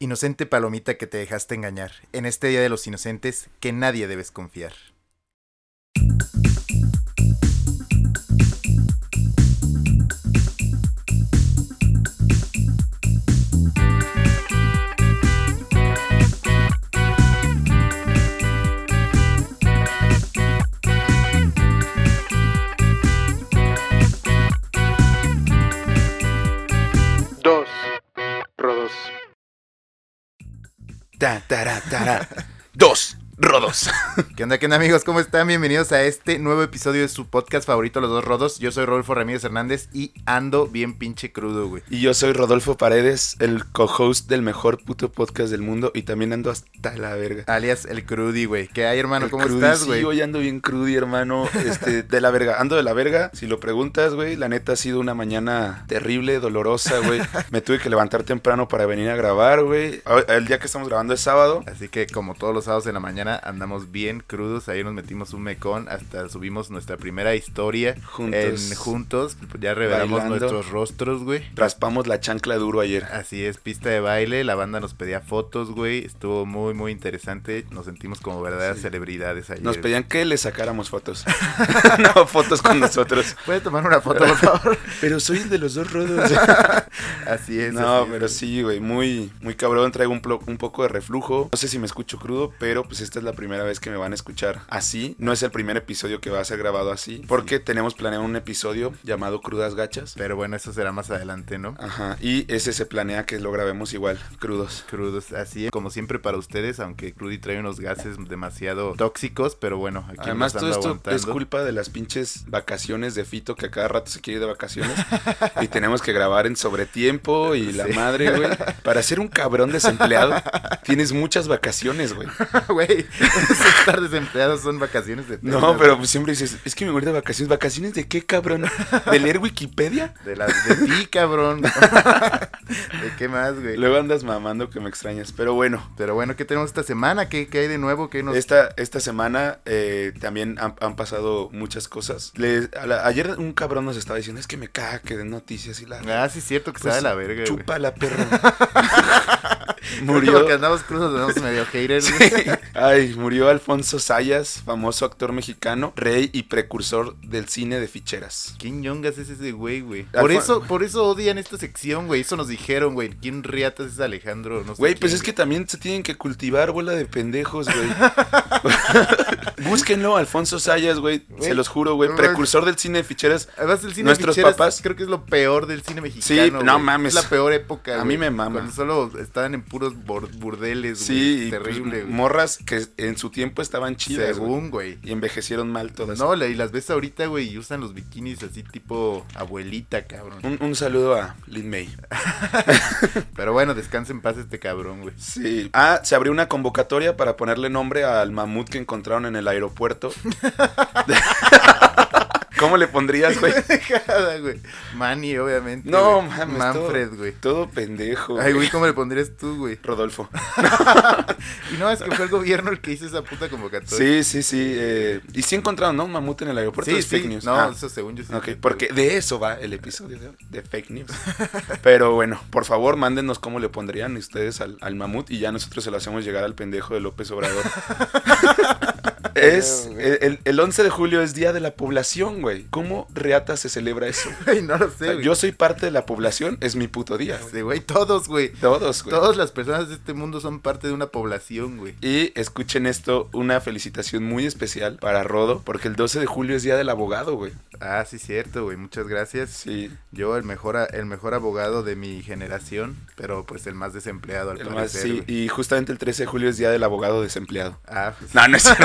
Inocente palomita que te dejaste engañar. En este Día de los Inocentes, que nadie debes confiar. da da da da da. rodos. ¿Qué onda, qué onda, amigos? ¿Cómo están? Bienvenidos a este nuevo episodio de su podcast favorito, Los Dos Rodos. Yo soy Rodolfo Ramírez Hernández y ando bien pinche crudo, güey. Y yo soy Rodolfo Paredes, el co-host del mejor puto podcast del mundo. Y también ando hasta la verga. Alias el crudi, güey. ¿Qué hay, hermano? El ¿Cómo crudi, estás, sí, güey? hoy ando bien crudi, hermano. Este, de la verga. Ando de la verga. Si lo preguntas, güey, la neta ha sido una mañana terrible, dolorosa, güey. Me tuve que levantar temprano para venir a grabar, güey. El día que estamos grabando es sábado. Así que como todos los sábados en la mañana andamos bien crudos, ahí nos metimos un mecón, hasta subimos nuestra primera historia Juntos. en juntos, ya revelamos Bailando. nuestros rostros, güey. Raspamos la chancla duro ayer. Así es, pista de baile, la banda nos pedía fotos, güey, estuvo muy muy interesante, nos sentimos como verdaderas Sí. celebridades ayer. Nos pedían que le sacáramos fotos. no, fotos con nosotros. ¿Puede tomar una foto, por favor? Pero soy el de los dos rodos. así es. No, así pero sí, güey, muy, muy cabrón. Traigo un, un poco de reflujo. No sé si me escucho crudo, pero pues esta es la primera vez que me van a escuchar así. No es el primer episodio que va a ser grabado así, porque tenemos planeado un episodio llamado Crudas Gachas. Pero bueno, eso será más adelante, ¿no? Ajá, y ese se planea que lo grabemos igual, crudos. Crudos, así es, como siempre para ustedes, aunque Crudy trae unos gases demasiado tóxicos, pero bueno, aquí Además, todo esto aguantando. es culpa de las pinches vacaciones de Fito que a cada rato se quiere ir de vacaciones. y tenemos que grabar en sobretiempo y la madre, güey. Para ser un cabrón desempleado, tienes muchas vacaciones, güey. Güey, estar desempleados son vacaciones de No, pero pues siempre dices, es que me voy de vacaciones. ¿Vacaciones de qué, cabrón? ¿De leer Wikipedia? De, la, de ti, cabrón. ¿De qué más, güey? Luego andas mamando que me extrañas. Pero bueno, Pero bueno, ¿qué tenemos esta semana? ¿Qué, qué hay de nuevo? ¿Qué nos... esta, esta semana eh, también han, han pasado muchas cosas. Les- a la- ayer un cabrón nos estaba diciendo, es que me caga que den noticias y la... Ah, sí, es cierto que Pues, sabe la verga, güey. Chupa la perra. Murió. Porque andamos crudos, andamos medio haters. Sí. Ay, murió Alfonso Sayas, famoso actor mexicano, rey y precursor del cine de ficheras. ¿Quién yongas es ese güey, güey? Por eso, por eso odian esta sección, güey. Eso nos dijeron, güey. ¿Quién riatas es Alejandro? No sé Güey, pues es que también se tienen que cultivar, bola de pendejos, güey. Búsquenlo, Alfonso Sayas, güey. Se los juro, güey. Precursor del cine de ficheras. Además, el cine Nuestros ficheras papás- creo que es lo peor del cine mexicano. Sí, no mames. Es la peor época, A mí me mama. Cuando solo estaban en puros burdeles, Sí, güey. Terrible, pues, güey. morras que en su tiempo estaban chidas. Según, güey. Y envejecieron mal todas. No, y las ves ahorita, güey, y usan los bikinis así tipo abuelita, cabrón. Un, un saludo a Lin May. Pero bueno, descansa en paz este cabrón, güey. Sí. Ah, se abrió una convocatoria para ponerle nombre al mamut que encontraron en el aeropuerto. ¿Cómo le pondrías, güey? Güey. Manny, obviamente. No, güey. mames. Manfred, todo, güey. Todo pendejo. Ay, güey, ¿cómo le pondrías tú, güey? Rodolfo. Y no, es que fue el gobierno el que hizo esa puta convocatoria. Sí, sí, sí. eh, y sí encontraron, ¿no? Un mamut en el aeropuerto. sí, es sí. fake news. No, Ah, eso según yo sí. ok, porque de eso va el episodio de, de fake news. Pero bueno, por favor, mándenos cómo le pondrían ustedes al, al mamut y ya nosotros se lo hacemos llegar al pendejo de López Obrador. Es el, el- el 11 de julio es Día de la Población, güey. ¿Cómo reata se celebra eso? Güey, no lo O sé, sea, yo soy parte de la población, es mi puto día. güey. Sí, güey, todos, güey. Todos, güey. Todas las personas de este mundo son parte de una población, güey. Y escuchen esto, una felicitación muy especial para Rodo, porque el 12 de julio es Día del Abogado, güey. Ah, sí, cierto, güey. Muchas gracias. Sí, Yo, el mejor, el mejor abogado de mi generación, pero pues el más desempleado al el más- parecer. sí, güey. y justamente el 13 de julio es Día del Abogado Desempleado. Ah, pues. No, no es cierto.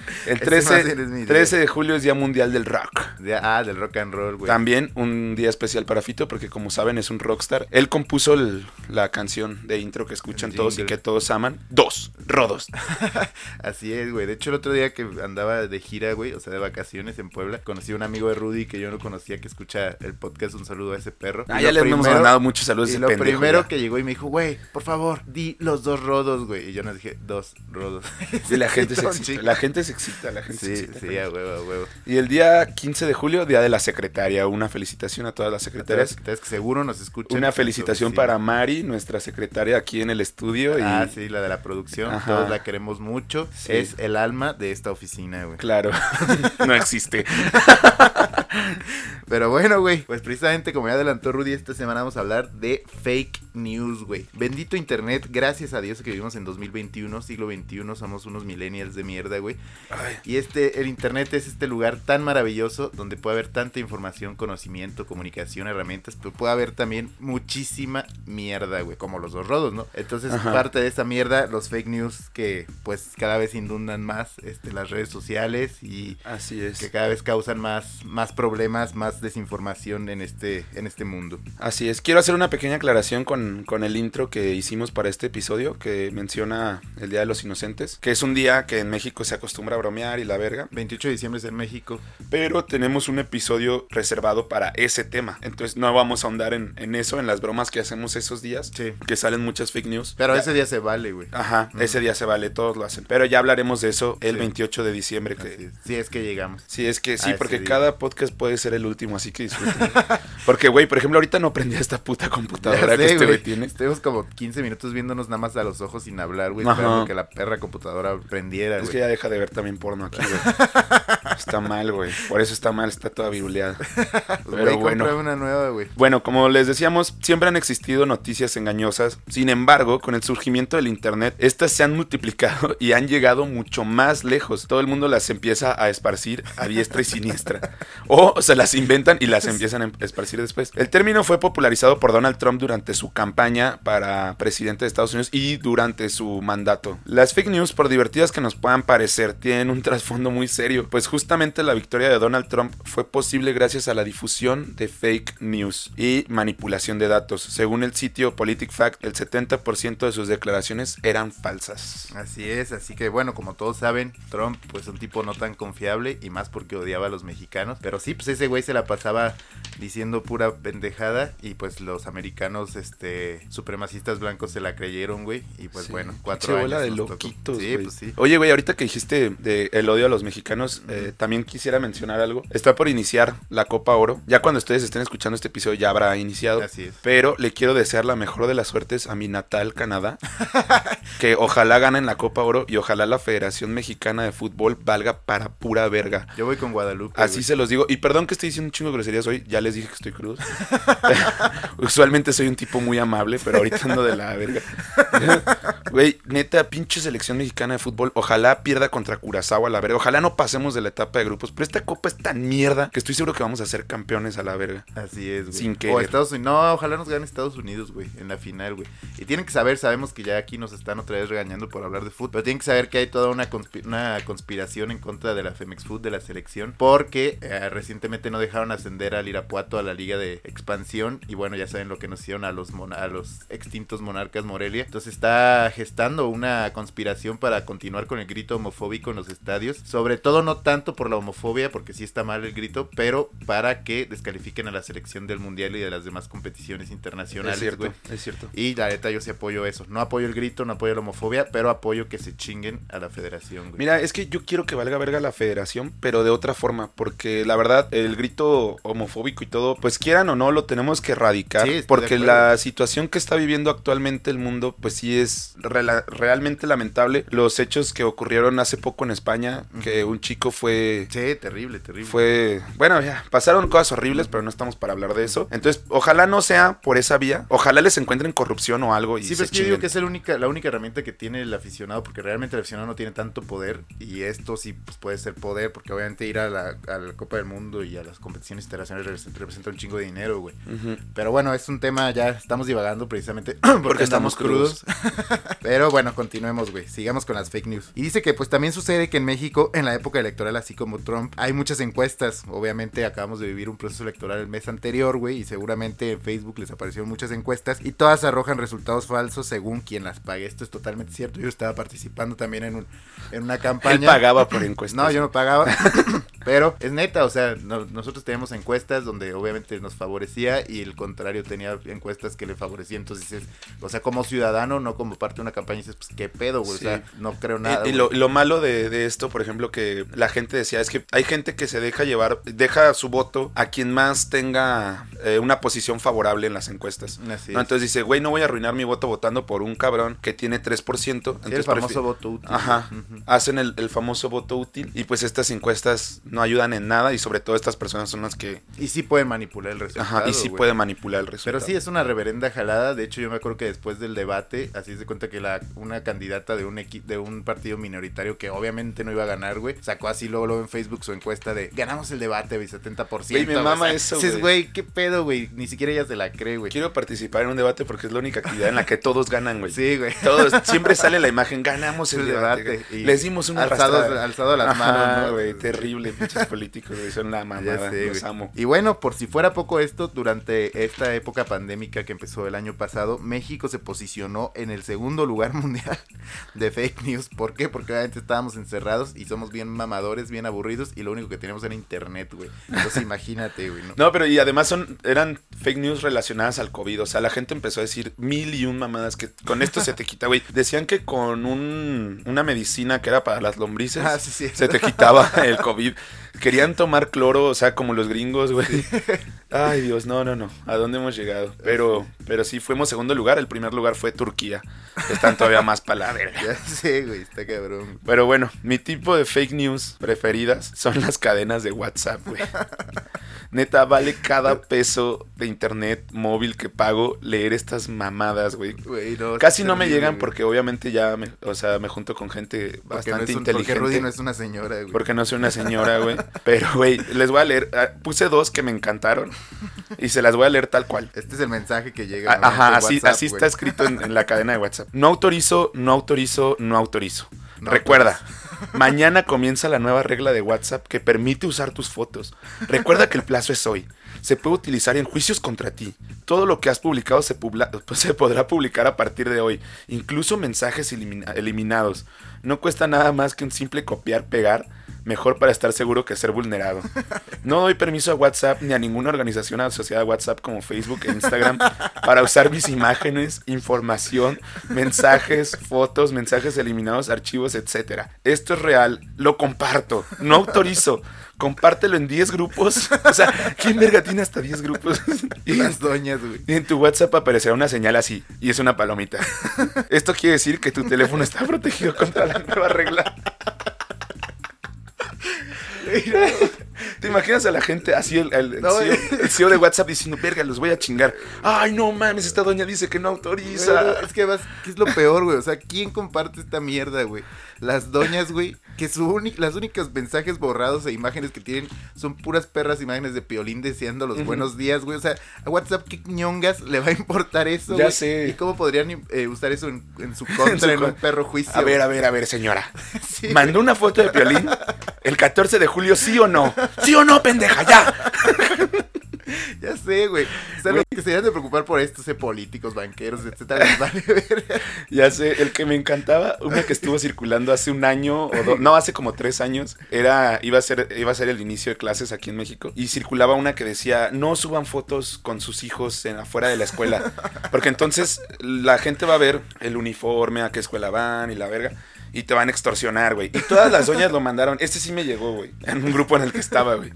El Ese 13, más bien es mi día. 13 de julio es Día Mundial del Rock. de- ah, del rock and roll, güey. También un día especial para Fito, porque como saben es un rockstar. Él compuso el- la canción de intro que escuchan todos y que todos aman. Dos, Rodos. Así es, güey. De hecho, el otro día que andaba de gira, güey, o sea, de vacaciones en Puebla, conocí a un amigo de Rudy que yo no conocía que escucha el podcast. Un saludo a ese perro. Ah, Y ya le hemos mandado muchos saludos a Y ese lo pendejo, primero ya. que llegó y me dijo, güey, por favor, di los dos rodos, güey. Y yo nos dije, dos rodos. Sí, la gente, se la gente se excita, la gente se Sí, excita sí, con a eso. huevo, a huevo. Y el día 15 de julio, Día de la Secretaria. Una felicitación a todas las secretarias. Que seguro nos escuchan. Una felicitación para Mari, nuestra secretaria aquí en el estudio. Y Ah, sí, la de la producción. Ajá. Todos la queremos mucho. Sí. Es el alma de esta oficina, güey. claro, no existe. Pero bueno, güey, pues precisamente como ya adelantó Rudy, esta semana vamos a hablar de fake news, güey. Bendito internet, gracias a Dios que vivimos en 2021, siglo XXI, somos unos millennials de mierda, güey. Ay, Y este, el internet es este lugar tan maravilloso donde puede haber tanta información, conocimiento, comunicación, herramientas, pero puede haber también muchísima mierda, güey, como los dos rodos, ¿no? Entonces, Ajá. parte de esa mierda, los fake news que pues cada vez inundan más este, las redes sociales y así es. que cada vez causan más, más problemas, más desinformación en este, en este mundo. Así es. Quiero hacer una pequeña aclaración con, con el intro que hicimos para este episodio que menciona el Día de los Inocentes, que es un día que en México se acostumbra a bromear y la verga. 28 de diciembre es en México. Pero tenemos un episodio reservado para ese tema. Entonces no vamos a ahondar en, en eso, en las bromas que hacemos esos días. Sí. Que salen muchas fake news. Pero Ya- ese día se vale, güey. Ajá, Mm. ese día se vale, todos lo hacen. Pero ya hablaremos de eso el Sí. 28 de diciembre. Que, es. Sí, es que llegamos. Sí, es que sí, porque cada podcast puede ser el último, así que disfruten. porque, güey, por ejemplo, ahorita no prendí esta puta computadora que sé, este güey güey. tiene. Estuvimos como 15 minutos viéndonos nada más a los ojos sin hablar, güey. Esperando que la perra computadora prendiera, Es güey. que ya deja de ver también porno aquí, güey. está mal, güey. Por eso está mal, está toda viruleada. Pero güey, bueno. cómprame una nueva, güey. Bueno, como les decíamos, siempre han existido noticias engañosas. Sin embargo, con el surgimiento del Internet, estas se han multiplicado y han llegado mucho más lejos. Todo el mundo las empieza a esparcir a diestra y siniestra. O se las inventan y las empiezan a esparcir después. El término fue popularizado por Donald Trump durante su campaña para presidente de Estados Unidos y durante su mandato. Las fake news, por divertidas que nos puedan parecer, tienen un trasfondo muy serio, pues justamente la victoria de Donald Trump fue posible gracias a la difusión de fake news y manipulación de datos. Según el sitio PoliticFact, el 70% de sus declaraciones eran falsas. Así es, así que bueno, como todos saben, Trump pues un tipo no tan confiable y más porque odiaba a los mexicanos. Pero sí, pues ese güey se la pasaba diciendo pura pendejada y pues los americanos, este, supremacistas blancos se la creyeron, güey. Y pues Sí. bueno, cuatro años. bola de loquitos, Sí, güey. pues sí. Oye, güey, ahorita que dijiste de el odio a los mexicanos, eh, también quisiera mencionar algo. Está por iniciar la Copa Oro. Ya cuando ustedes estén escuchando este episodio ya habrá iniciado. Así es. Pero le quiero desear la mejor de las suertes a mi natal Canadá. que ojalá ganen la Copa Oro y ojalá la Federación Mexicana de Fútbol valga para pura verga. Yo voy con Guadalupe. Así güey. se los digo. Y perdón que estoy diciendo un chingo de groserías hoy. Ya les dije que estoy crudo. Usualmente soy un tipo muy amable, pero ahorita ando de la verga. Güey, neta, pinche selección mexicana de fútbol. Ojalá pierda contra Curazao a la verga. Ojalá no pasemos de la etapa de grupos. Pero esta copa es tan mierda que estoy seguro que vamos a ser campeones a la verga. Así es, güey. Sin O querer. Estados Unidos. No, ojalá nos gane Estados Unidos, güey, en la final, güey. Y tienen que saber, sabemos que ya aquí nos están otra vez regañando por hablar de fútbol, pero tienen que saber que hay toda una, una conspiración en contra de la Femex Food, de la selección, porque eh, recientemente no dejaron ascender al Irapuato a la liga de expansión y bueno, ya saben lo que nos hicieron a los, mon- a los extintos monarcas Morelia. Entonces está gestando una conspiración para continuar con el grito homofóbico en los estadios, sobre todo no tanto por la homofobia, porque sí está mal el grito, pero para que descalifiquen a la selección del mundial y de las demás competiciones internacionales, es cierto, es cierto. Y la neta yo sí apoyo eso. No apoyo el grito, no apoyo la homofobia, pero apoyo que se chinguen a la federación, güey. Mira, es que yo quiero que valga verga la federación, pero de otra forma, porque la verdad, el grito homofóbico y todo, pues quieran o no, lo tenemos que erradicar, Sí, porque la situación que está viviendo actualmente el mundo, pues sí es realmente lamentable. Los hechos que ocurrieron hace poco en España, que un chico fue... Sí, terrible, terrible. Fue, bueno, ya, pasaron cosas horribles, pero no estamos para hablar de eso. Entonces, ojalá no sea por esa vía. Ojalá les encuentren corrupción o algo y Sí, pero es que yo digo que es el única, la única herramienta que tiene el aficionado, porque realmente el aficionado no tiene tanto poder, y esto sí pues, puede ser poder, porque obviamente ir a la, a la Copa del Mundo y a las competiciones internacionales representa, un chingo de dinero, güey. Pero bueno, es un tema, ya estamos divagando precisamente porque, Porque estamos estamos crudos. Pero bueno, continuemos, güey. Sigamos con las fake news. Y dice que pues también sucede que en México, en la época electoral, así como Trump, hay muchas encuestas. Obviamente acabamos de vivir un proceso electoral el mes anterior, güey, y seguramente en Facebook les aparecieron muchas encuestas y todas arrojan resultados falsos según quien las pague. Esto es totalmente cierto. Yo estaba participando también en, un, en una campaña. Él pagaba por encuestas. No, yo no pagaba. Pero es neta, o sea, no- nosotros teníamos encuestas donde obviamente nos favorecía y el contrario tenía encuestas que le favorecían. Entonces o sea, como ciudadano, no como parte de una campaña, dices, pues qué pedo, güey. Sí. O sea, no creo nada. Y, y lo, lo malo de, de esto, por ejemplo, que la gente decía, es que hay gente que se deja llevar, deja su voto a quien más tenga eh, una posición favorable en las encuestas. Así ¿no? es. Entonces dice, güey, no voy a arruinar mi voto votando por un cabrón que tiene 3%. Sí, el entonces famoso prefi- voto útil. Ajá, hacen el, el famoso voto útil y pues estas encuestas no ayudan en nada y sobre todo estas personas son las que, Y sí pueden manipular el resultado. ajá, y sí güey. pueden manipular el resultado. Pero sí es una reverenda jalada. De hecho, yo me acuerdo que después del debate, así se cuenta que la una candidata de un equi- de un partido minoritario que obviamente no iba a ganar, güey, sacó así luego, luego en Facebook su encuesta de ganamos el debate, güey, 70%. Güey, me güey. mama O sea, eso, Dices, güey. qué pedo, güey. Ni siquiera ella se la cree, güey. Quiero participar en un debate porque es la única actividad en la que todos ganan, güey. Sí, güey. Todos, siempre sale la imagen, ganamos el El debate. debate, y Les dimos alzados- arrastrada. alzado las manos, ¿no? güey, terrible, pinches políticos, güey, son la mamada, sé, los amo. Y bueno, por si fuera poco esto, durante esta época pandémica que empezó el año pasado, México se posicionó en el segundo lugar mundial de fake news. ¿Por qué? Porque obviamente estábamos encerrados y somos bien mamadores, bien aburridos y lo único que teníamos era internet, güey. Entonces imagínate, güey. ¿no? No, pero y además son, eran fake news relacionadas al COVID. O sea, la gente empezó a decir mil y un mamadas que con esto se te quita, güey. Decían que con un, una medicina que era para las lombrices Ah, sí, sí. se te quitaba el COVID. Querían tomar cloro, o sea, como los gringos, güey. Ay, Dios, no, no, no. ¿A dónde hemos llegado? Pero, pero sí, fuimos segundo lugar. El primer lugar fue Turquía. Están todavía más para la verga. Ya sé, güey, está cabrón. Pero bueno, mi tipo de fake news preferidas son las cadenas de WhatsApp, güey. Neta, vale cada peso de internet móvil que pago leer estas mamadas, güey. Güey, no, Casi no me llegan güey. porque obviamente ya, me, o sea, me junto con gente Porque no bastante es un- Porque inteligente. Rudy no es una señora, güey. Porque no soy una señora, güey. Pero, güey, les voy a leer. ah, Puse dos que me encantaron y se las voy a leer tal cual. Este es el mensaje que llega. Ah, ¿no? Ajá, así, WhatsApp, así está escrito en, en la cadena de WhatsApp. No autorizo, no autorizo, no autorizo. No Recuerda, mañana comienza la nueva regla de WhatsApp que permite usar tus fotos. Recuerda que el plazo es hoy. Se puede utilizar en juicios contra ti. Todo lo que has publicado se, pues, podrá publicar a partir de hoy, incluso mensajes elimina- eliminados. No cuesta nada más que un simple copiar, pegar, mejor para estar seguro que ser vulnerado. No doy permiso a WhatsApp ni a ninguna organización asociada a WhatsApp como Facebook e Instagram para usar mis imágenes, información, mensajes, fotos, mensajes eliminados, archivos, etcétera. Esto es real, lo comparto, no autorizo. Compártelo en 10 grupos. O sea, ¿quién verga tiene hasta 10 grupos? Y Las doñas, güey. y en tu WhatsApp aparecerá una señal así, y es una palomita. Esto quiere decir que tu teléfono está protegido contra la nueva regla. you know? ¿Te imaginas a la gente así, el, el- el No, CEO, el CEO de WhatsApp diciendo, verga, los voy a chingar? Ay, no mames, esta doña dice que no autoriza. Pero es que vas, ¿qué es lo peor, güey? O sea, ¿quién comparte esta mierda, güey? Las doñas, güey, que su las únicos mensajes borrados e imágenes que tienen son puras perras imágenes de Piolín deseando los buenos días, güey. O sea, a WhatsApp, ¿qué ñongas le va a importar eso, Ya sé. ¿Y cómo podrían eh, usar eso en, en su contra, en, con- un perro juicio? A ver, a ver, a ver, señora. Sí, ¿Mandó una foto de Piolín el 14 de julio, sí o no? ¿Sí o no, pendeja? ¡Ya! Ya sé, güey. O sea, los que se deben de preocupar por esto, sé políticos, banqueros, etcétera, les vale verga. Ya sé, el que me encantaba, una que estuvo circulando hace un año o dos, no, hace como tres años, era, iba a ser, iba a ser el inicio de clases aquí en México, y circulaba una que decía, no suban fotos con sus hijos en, afuera de la escuela, porque entonces la gente va a ver el uniforme, a qué escuela van y la verga. Y te van a extorsionar, güey. Y todas las doñas lo mandaron. Este sí me llegó, güey. En un grupo en el que estaba, güey.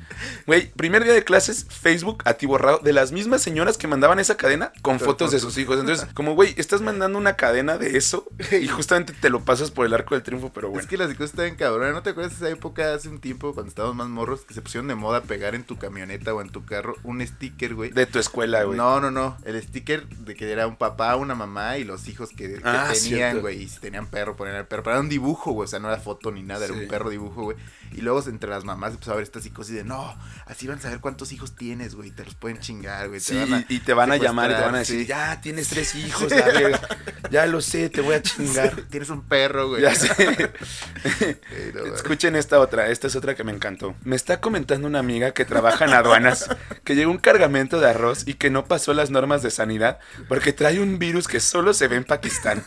Güey, primer día de clases, Facebook atiborrado de las mismas señoras que mandaban esa cadena con fotos de sus hijos. Entonces, como, güey, estás mandando una cadena de eso y justamente te lo pasas por el arco del triunfo, pero bueno. Es que las cosas estaban cabronas. ¿No te acuerdas de esa época hace un tiempo cuando estábamos más morros que se pusieron de moda pegar en tu camioneta o en tu carro un sticker, güey? De tu escuela, güey. No, no, no. El sticker de que era un papá, una mamá y los hijos que, que Ah, tenían, güey. Y si tenían perro, ponían el perro. Pero un dibujo, güey. O sea, no era foto ni nada, era un perro dibujo, güey. Y luego entre las mamás empezó a ver esta psicosis de no, así van a saber cuántos hijos tienes, güey. Te los pueden chingar, güey. Sí, y te van a llamar y te van a decir, sí. ya tienes tres hijos, la verga. Ya lo sé, te voy a chingar. Tienes un perro, güey. Ya sé. No. Escuchen esta otra, esta es otra que me encantó. Me está comentando una amiga que trabaja en aduanas que llegó un cargamento de arroz y que no pasó las normas de sanidad porque trae un virus que solo se ve en Pakistán.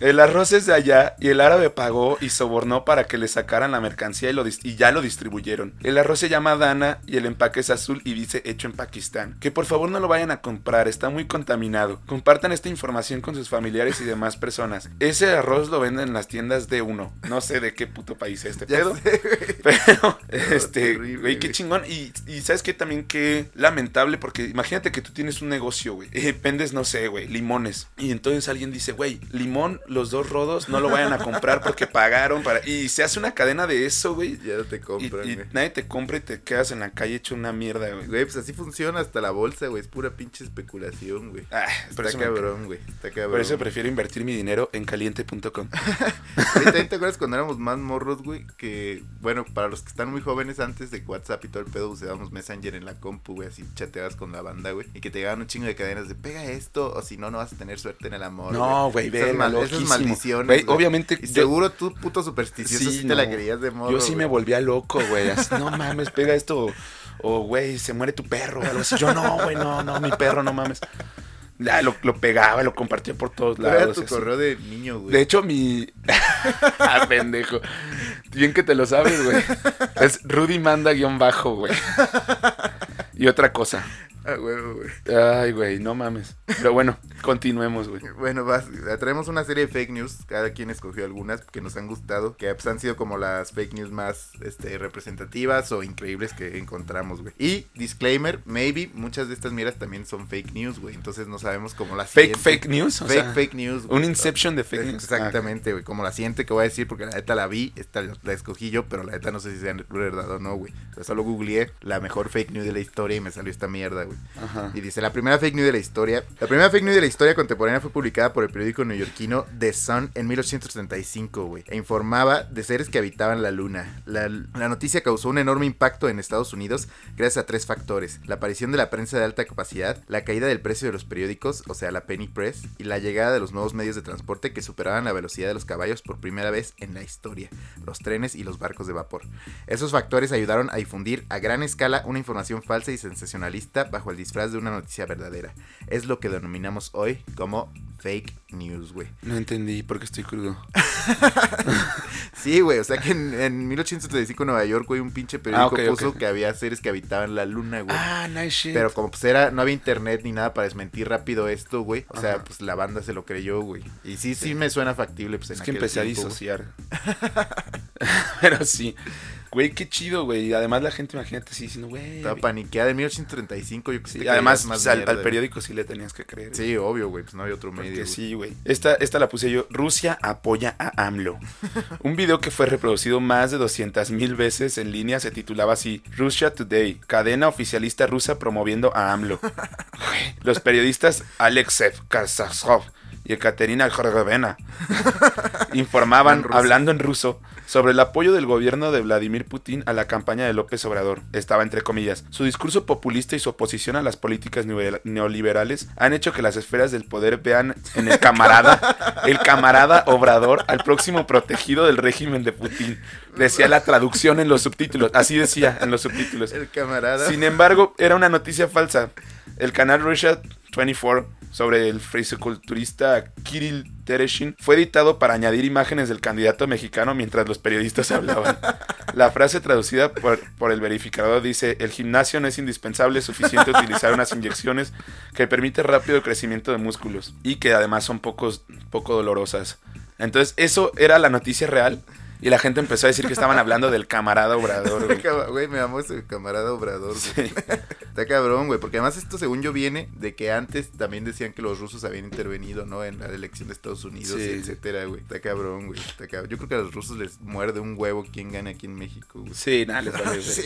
El arroz es de allá y el árabe pagó y sobornó para que le sacaran la mercancía y, lo dis- y ya lo distribuyeron. El arroz se llama Dana y el empaque es azul y dice hecho en Pakistán. Que por favor no lo vayan a comprar, está muy contaminado. Compartan esta información con sus familiares y demás personas. Ese arroz lo venden en las tiendas de uno. No sé de qué puto país es este pedo. Pero, este, güey, qué chingón. Y, y sabes que también qué lamentable, porque imagínate que tú tienes un negocio, güey. Eh, vendes, no sé, güey, limones. Y entonces alguien dice, güey, limón, los dos rodos, no lo vayan a comprar porque pagaron para. Y se hace una cadena de eso, güey. Ya te compran, y nadie te compra y te quedas en la calle hecho una mierda, güey. Güey, pues así funciona hasta la bolsa, güey. Es pura pinche especulación, güey. Ah, Está me- cabrón, güey. Está cabrón. por eso prefiero invertir mi dinero en caliente.com. Güey, ¿también ¿Te acuerdas cuando éramos más morros, güey? Que, bueno, para los que están muy jóvenes, antes de WhatsApp y todo el pedo, usábamos Messenger en la compu, güey, así chateabas con la banda, güey. Y que te llegaban un chingo de cadenas de pega esto, o si no, no vas a tener suerte en el amor. No, güey, loquísimo. maldiciones. Güey, obviamente, yo- seguro tú, puto supersticioso, Sí, sí, te la no. creías de morro. Yo sí me güey. volvía loco, güey. así, No mames, pega esto. O, güey, se muere tu perro. o algo así. Yo, no, güey, no, no, mi perro, no mames. Ya, lo, lo pegaba, lo compartía por todos ¿Cuál era lados. tu así. correo de niño, güey? De hecho, mi. ah, pendejo. Bien que te lo sabes, güey. Es Rudy manda guion bajo, güey. Y otra cosa. Ah, huevo, güey. Ay, güey, no mames. Pero bueno, continuemos, güey. Bueno, vas, traemos una serie de fake news. Cada quien escogió algunas que nos han gustado. Que pues, han sido como las fake news más este, representativas o increíbles que encontramos, güey. Y, disclaimer, maybe muchas de estas miras también son fake news, güey. Entonces no sabemos cómo la Fake, siguiente- fake news. O fake, sea, fake news. güey. Un inception de fake news. Exactamente, güey. Como la siguiente que voy a decir, porque la neta la vi, esta la escogí yo, pero la neta no sé si sea verdad o no, güey. Pero solo googleé la mejor fake news de la historia y me salió esta mierda, güey. Ajá. Y dice, la primera fake news de la historia. La primera fake news de la historia contemporánea fue publicada por el periódico neoyorquino The Sun en 1835, güey. E informaba de seres que habitaban la luna. La, la noticia causó un enorme impacto en Estados Unidos gracias a tres factores. La aparición de la prensa de alta capacidad, la caída del precio de los periódicos, o sea, la penny press, y la llegada de los nuevos medios de transporte que superaban la velocidad de los caballos por primera vez en la historia. Los trenes y los barcos de vapor. Esos factores ayudaron a difundir a gran escala una información falsa y sensacionalista bajo el disfraz de una noticia verdadera. Es lo que denominamos hoy como fake news, güey. No entendí porque estoy crudo. Sí, güey, o sea que en, en 1835 en Nueva York, güey, un pinche periódico Ah, puso que había seres que habitaban la luna, güey. Ah, nice shit. Pero como pues era, no había internet ni nada para desmentir rápido esto, güey. O sea, Ajá. pues la banda se lo creyó, güey. Y sí, sí, me suena factible, pues en Es que empecé a tiempo, disociar. Pero sí. Güey, qué chido, güey. Y además la gente, imagínate, así diciendo, güey. Estaba paniqueada en 1835, yo que Sí, sé. además, pues, al, al periódico sí le tenías que creer. Sí, obvio, güey, pues no había otro Porque medio. sí, güey. Esta, esta la puse yo. Rusia apoya a AMLO. Un video que fue reproducido más de 200 mil veces en línea se titulaba así: Russia Today, cadena oficialista rusa promoviendo a AMLO. Los periodistas Alexev Kazakov y Ekaterina Georgievna informaban, En hablando en ruso, sobre el apoyo del gobierno de Vladimir Putin a la campaña de López Obrador. Estaba entre comillas. Su discurso populista y su oposición a las políticas neo- neoliberales han hecho que las esferas del poder vean en el camarada, el camarada Obrador, al próximo protegido del régimen de Putin. Decía la traducción en los subtítulos. Así decía en los subtítulos. El camarada. Sin embargo, era una noticia falsa. El canal Russia 24 sobre el frisoculturista Kirill Tereshin fue editado para añadir imágenes del candidato mexicano mientras los periodistas hablaban. La frase traducida por, el verificador dice, el gimnasio no es indispensable, suficiente utilizar unas inyecciones que permiten rápido crecimiento de músculos y que además son pocos, poco dolorosas. Entonces, eso era la noticia real y la gente empezó a decir que estaban hablando del camarada Obrador. güey. Me amó ese camarada obrador. güey. Sí. Está cabrón, güey. Porque además esto, según yo, viene de que antes también decían que los rusos habían intervenido, ¿no? En la elección de Estados Unidos, Sí, etcétera, güey. Está cabrón, güey. Está cabrón. Yo creo que a los rusos les muerde un huevo quién gana aquí en México, güey. Sí, nada, les vale Sí.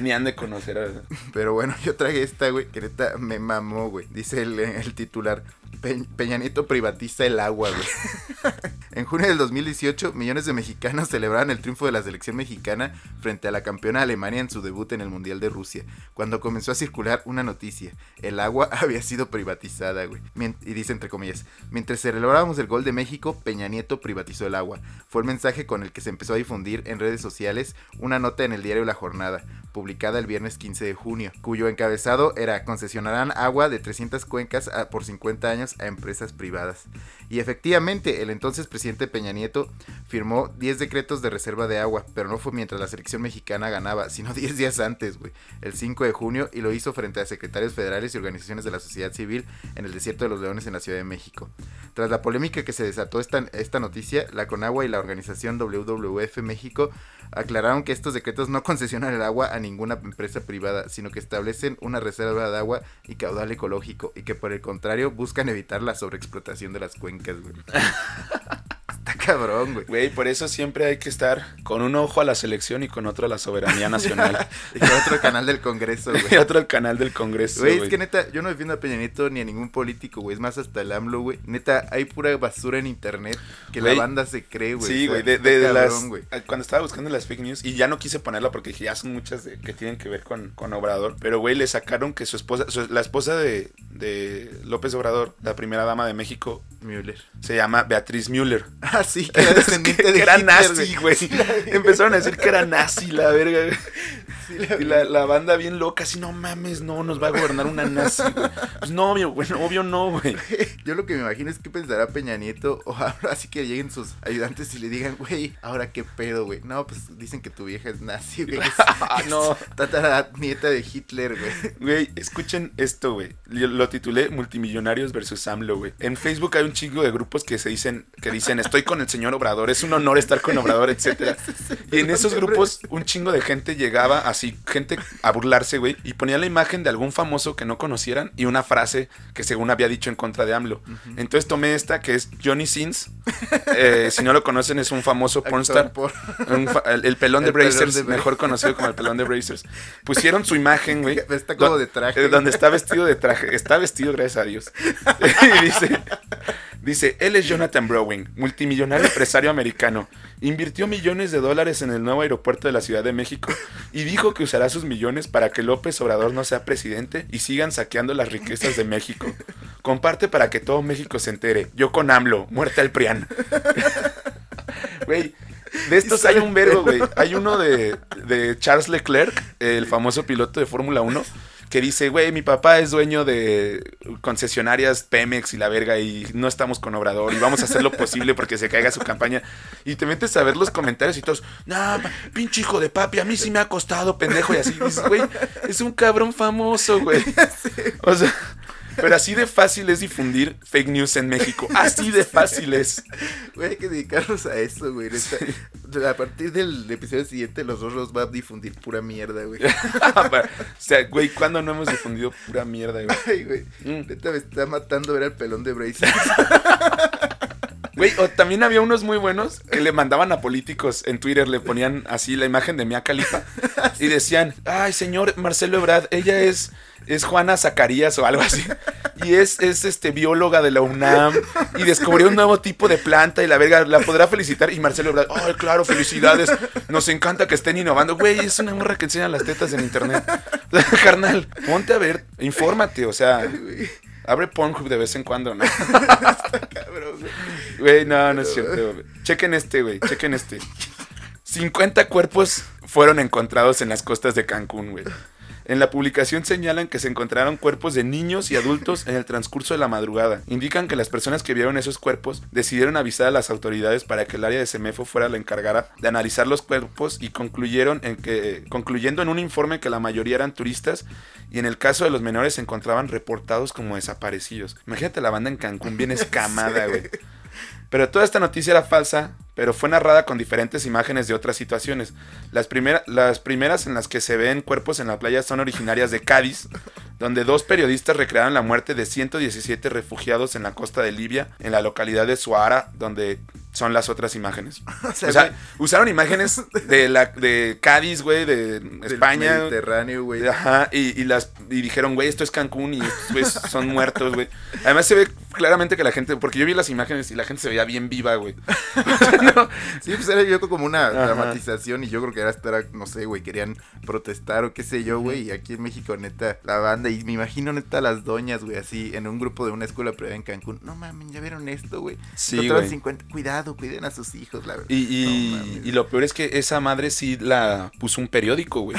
Ni han de conocer a... Pero bueno, yo traje esta, güey, que neta me mamó, güey. Dice el, el titular, "Pe- Peña Nieto privatiza el agua, güey. En junio del 2018, millones de mexicanos celebraron el triunfo de la selección mexicana frente a la campeona Alemania en su debut en el Mundial de Rusia, cuando comenzó a circular una noticia. El agua había sido privatizada, güey. Y dice entre comillas, mientras celebrábamos el gol de México, Peña Nieto privatizó el agua. Fue el mensaje con el que se empezó a difundir en redes sociales una nota en el diario La Jornada, publicada el viernes 15 de junio, cuyo encabezado era concesionarán agua de 300 cuencas por 50 años a empresas privadas. Y efectivamente, el entonces presidente Peña Nieto firmó 10 decretos de reserva de agua, pero no fue mientras la selección mexicana ganaba, sino 10 días antes, güey, el 5 de junio, y lo hizo frente a secretarios federales y organizaciones de la sociedad civil en el desierto de los leones en la Ciudad de México. Tras la polémica que se desató esta, esta noticia, la Conagua y la organización WWF México aclararon que estos decretos no concesionan el agua a ninguna empresa privada, sino que establecen una reserva de agua y caudal ecológico, y que por el contrario buscan evitar la sobreexplotación de las cuencas, güey. Cabrón, güey. Güey, por eso siempre hay que estar con un ojo a la selección y con otro a la soberanía nacional. Y con otro canal del Congreso, güey. y otro al canal del Congreso. Güey, es güey. que neta, yo no defiendo a Peña Nieto ni a ningún político, güey. Es más, hasta el AMLO, güey. Neta, hay pura basura en internet que la banda se cree, güey. Sí, güey, de, está de- de las... cabrón, güey. Cuando estaba buscando las fake news, y ya no quise ponerla porque dije, ya son muchas de- que tienen que ver con, con Obrador, pero, güey, le sacaron que su esposa, su- la esposa de, de López Obrador, la primera dama de México, Müller. se llama Beatriz Müller. Ah, sí, que era descendiente que, de que era Hitler, nazi, güey. Empezaron a decir que era nazi, la verga. güey. Sí, la- Y la, la banda bien loca, así, no mames, no, nos va a gobernar una nazi, güey. Pues no, obvio, güey, no, obvio no, güey. Yo lo que me imagino es que pensará Peña Nieto, o ahora sí que lleguen sus ayudantes y le digan, güey, ahora qué pedo, güey. No, pues dicen que tu vieja es nazi, güey. Es, Ah, no. Tatara nieta de Hitler, güey. Güey, escuchen esto, güey. Lo titulé Multimillonarios versus AMLO, güey. En Facebook hay un chingo de grupos que se dicen, que dicen, estoy con el señor Obrador, es un honor estar con Obrador, etcétera. Y en esos grupos, un chingo de gente llegaba así, gente a burlarse, güey, y ponía la imagen de algún famoso que no conocieran y una frase que según había dicho en contra de AMLO. Entonces tomé esta, que es Johnny Sins. Eh, si no lo conocen, es un famoso pornstar. Por- fa- el, el pelón de El pelón Brazers, de mejor conocido como el pelón de Brazers. Pusieron su imagen, güey. Está como de traje. eh, Donde está vestido de traje. Está vestido, gracias a Dios. y dice, dice, él es Jonathan Browning, multimillonario empresario americano. Invirtió millones de dólares en el nuevo aeropuerto de la Ciudad de México y dijo que usará sus millones para que López Obrador no sea presidente y sigan saqueando las riquezas de México. Comparte para que todo México se entere. Yo con AMLO, muerte al PRIAN. Güey, de estos hay un vergo, güey. Hay uno de, de Charles Leclerc, el famoso piloto de Fórmula 1, que dice, güey, mi papá es dueño de concesionarias Pemex y la verga y no estamos con Obrador y vamos a hacer lo posible porque se caiga su campaña. Y te metes a ver los comentarios y todos, no, pinche hijo de papi, a mí sí me ha costado, pendejo. Y así dices, güey, es un cabrón famoso, güey. O sea... Pero así de fácil es difundir fake news en México. Así de fácil es. Güey, hay que dedicarnos a eso, güey. A partir del episodio siguiente, los dos los va a difundir pura mierda, güey. o sea, güey, ¿cuándo no hemos difundido pura mierda, güey? Ay, güey. Mm. Neta me está matando ver al pelón de Bracer. Güey, o también había unos muy buenos que le mandaban a políticos en Twitter, le ponían así la imagen de Mia Califa y decían, ay, señor Marcelo Ebrard, ella es, es Juana Zacarías o algo así. Y es, es este bióloga de la UNAM y descubrió un nuevo tipo de planta y la verga la podrá felicitar. Y Marcelo Ebrard, ay, claro, felicidades. Nos encanta que estén innovando. Güey, es una morra que enseña las tetas en internet. Carnal, ponte a ver, infórmate, o sea, abre Pornhub de vez en cuando, ¿no? cabrón, güey. Güey, no, no es cierto. güey. Chequen este, güey. Chequen este. 50 cuerpos fueron encontrados en las costas de Cancún, güey. En la publicación señalan que se encontraron cuerpos de niños y adultos en el transcurso de la madrugada. Indican que las personas que vieron esos cuerpos decidieron avisar a las autoridades para que el área de Semefo fuera la encargada de analizar los cuerpos y concluyeron en que, concluyendo en un informe que la mayoría eran turistas y en el caso de los menores se encontraban reportados como desaparecidos. Imagínate la banda en Cancún bien escamada, güey. Pero toda esta noticia era falsa, pero fue narrada con diferentes imágenes de otras situaciones. Las, las primeras en las que se ven cuerpos en la playa son originarias de Cádiz, donde dos periodistas recrearon la muerte de 117 refugiados en la costa de Libia, en la localidad de Suara, donde son las otras imágenes. O sea, O sea, güey, usaron imágenes de, la, de Cádiz, güey, de del España. Mediterráneo, güey. Ajá, y, y las, y dijeron, güey, esto es Cancún y estos son muertos, güey. Además se ve claramente que la gente, porque yo vi las imágenes y la gente se veía bien viva, güey. Sí, pues era yo como una Ajá. dramatización y yo creo que era estar, no sé, güey, querían protestar o qué sé yo, güey, y aquí en México, neta, la banda, y me imagino, neta, las doñas, güey, así, en un grupo de una escuela privada en Cancún, no mames, ¿ya vieron esto, güey? Sí, güey. 50, cuidado, cuiden a sus hijos, la verdad. Y, y- No mames. y lo peor es que esa madre sí la puso un periódico, güey.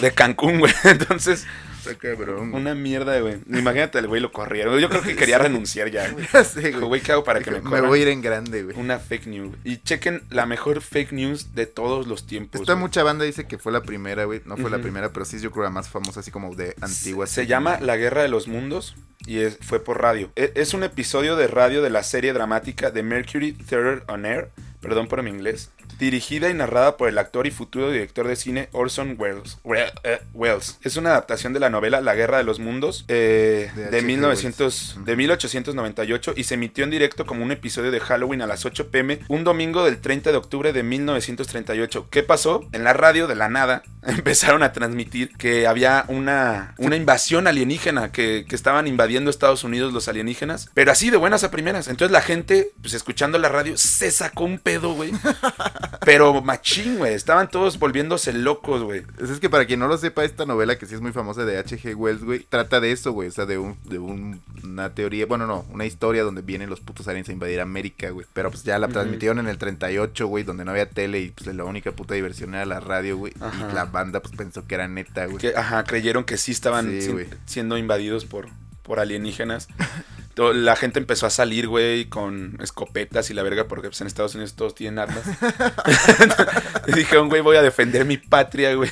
De Cancún, güey. Entonces, Está cabrón, güey. una mierda, güey. Imagínate, el güey lo corrieron. Yo creo que quería renunciar ya, güey. ¿qué hago para que me Me corran? voy a ir en grande, güey. Una fake news. Y chequen la mejor fake news de todos los tiempos. Esta güey. mucha banda dice que fue la primera, güey. No fue la primera, pero sí yo creo la más famosa, así como de antigua. Se llama La Guerra de los Mundos y es- fue por radio. E- Es un episodio de radio de la serie dramática de Mercury Theater on Air, perdón por mi inglés, dirigida y narrada por el actor y futuro director de cine Orson Welles. We- eh, Welles. Es una adaptación de la novela La Guerra de los Mundos eh, De de, H.G. 1900, de 1898 y se emitió en directo como un episodio de Halloween a las 8 pm un domingo del 30 de octubre de 1938. ¿Qué pasó? En la radio de la nada empezaron a transmitir que había una, una invasión alienígena, que, que estaban invadiendo Estados Unidos los alienígenas, pero así de buenas a primeras. Entonces la gente, pues escuchando la radio, se sacó un pedo, güey. Pero machín, güey. Estaban todos volviéndose locos, güey. Pues es que para quien no lo sepa, esta novela que sí es muy famosa de H.G. Wells, güey, trata de eso, güey. O sea, de, un, de un- una teoría, bueno, no, una historia donde vienen los putos aliens a invadir América, güey. Pero pues ya la transmitieron en el 38, güey, donde no había tele y pues la única puta diversión era la radio, güey. Ajá. Y la banda pues pensó que era neta, güey. Que, ajá, creyeron que sí estaban Sí, si- güey. siendo invadidos por, por alienígenas. La gente empezó a salir, güey, con escopetas y la verga, porque pues, en Estados Unidos todos tienen armas. y dijeron, güey, voy a defender mi patria, güey.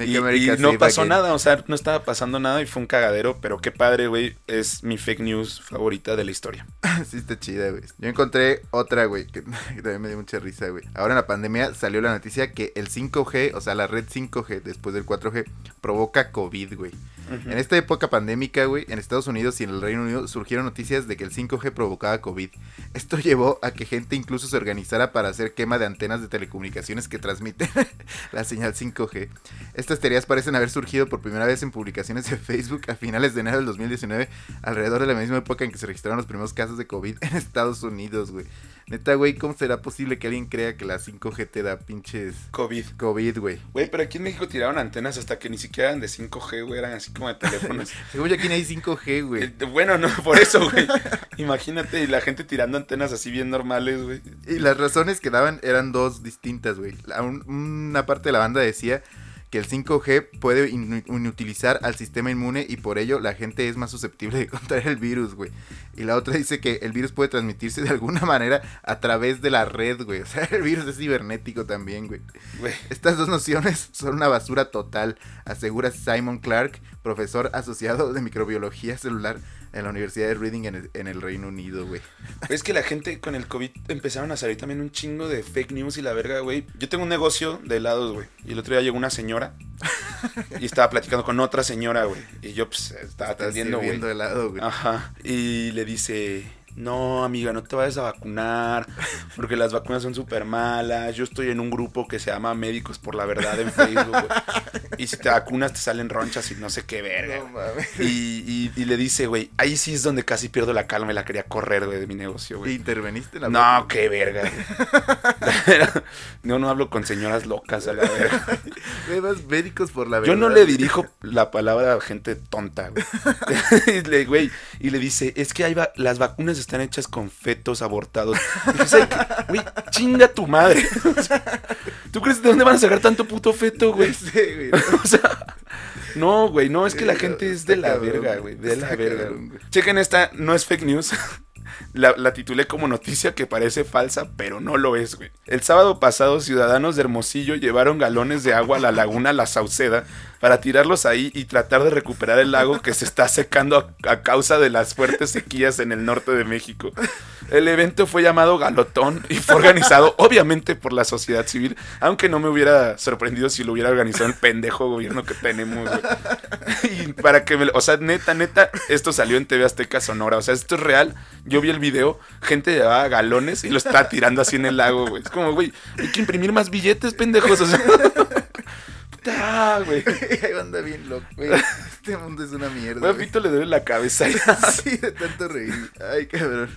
Y, y no pasó nada, o sea, no estaba pasando nada y fue un cagadero, pero qué padre, güey, es mi fake news favorita de la historia. sí, está chida, güey. Yo encontré otra, güey, que, que también me dio mucha risa, güey. Ahora en la pandemia salió la noticia que el 5G, o sea, la red 5G después del 4G, provoca COVID, güey. En esta época pandémica, güey, en Estados Unidos y en el Reino Unido surgieron noticias de que el 5G provocaba COVID. Esto llevó a que gente incluso se organizara para hacer quema de antenas de telecomunicaciones que transmiten la señal 5G. Estas teorías parecen haber surgido por primera vez en publicaciones de Facebook a finales de enero del 2019, alrededor de la misma época en que se registraron los primeros casos de COVID en Estados Unidos, güey. Neta, güey, ¿cómo será posible que alguien crea que la 5G te da pinches COVID. COVID, güey? Güey, pero aquí en México tiraron antenas hasta que ni siquiera eran de 5G, güey, eran así como de teléfonos. Según yo aquí no hay 5G, güey. Eh, Bueno, no, por eso, güey. Imagínate la gente tirando antenas así bien normales, güey. Y las razones que daban eran dos distintas, güey. Una parte de la banda decía que el 5G puede inu- inutilizar al sistema inmune y por ello la gente es más susceptible de contraer el virus, güey. Y la otra dice que el virus puede transmitirse de alguna manera a través de la red, güey. O sea, el virus es cibernético también, güey. Güey. Estas dos nociones son una basura total, asegura Simon Clark, profesor asociado de microbiología celular en la Universidad de Reading en el, en el Reino Unido, güey. Es que la gente con el COVID empezaron a salir también un chingo de fake news y la verga, güey. Yo tengo un negocio de helados, güey. Y el otro día llegó una señora y estaba platicando con otra señora, güey. Y yo, pues, estaba atendiendo, güey. helado, güey. Ajá. Y le dice, no, amiga, no te vayas a vacunar, porque las vacunas son súper malas. Yo estoy en un grupo que se llama Médicos por la Verdad en Facebook. Y si te vacunas te salen ronchas y no sé qué verga. No. Y, y- y le dice, güey, ahí sí es donde casi pierdo la calma y la quería correr, güey, de mi negocio, ¿Y güey. interveniste en la No, qué verga. no, no hablo con señoras locas a la verga. Médicos por la Yo no verdad. le dirijo la palabra a gente tonta, güey. y, le, güey, y le dice, es que hay va- las vacunas están hechas con fetos abortados. Y dice, "Ay, güey, chinga tu madre. O sea, ¿Tú crees de dónde van a sacar tanto puto feto, güey? Sí, güey. O sea, no, güey, no, es que la gente es de la verga, güey, de la verga. Chequen esta, no es fake news. La, la titulé como noticia que parece falsa, pero no lo es, güey. El sábado pasado, ciudadanos de Hermosillo llevaron galones de agua a la laguna La Sauceda para tirarlos ahí y tratar de recuperar el lago que se está secando a, causa de las fuertes sequías en el norte de México. El evento fue llamado Galotón y fue organizado obviamente por la sociedad civil, aunque no me hubiera sorprendido si lo hubiera organizado el pendejo gobierno que tenemos. Y para que me, o sea, neta, neta, esto salió en TV Azteca Sonora, o sea, esto es real. Yo vi el video, gente llevaba galones y lo estaba tirando así en el lago, güey. Es como, güey, hay que imprimir más billetes, pendejos, o sea. Ah, güey. Ahí anda bien loco, güey. Este mundo es una mierda. Güey, a. Fito le duele la cabeza. Sí, de tanto reír. Ay, cabrón.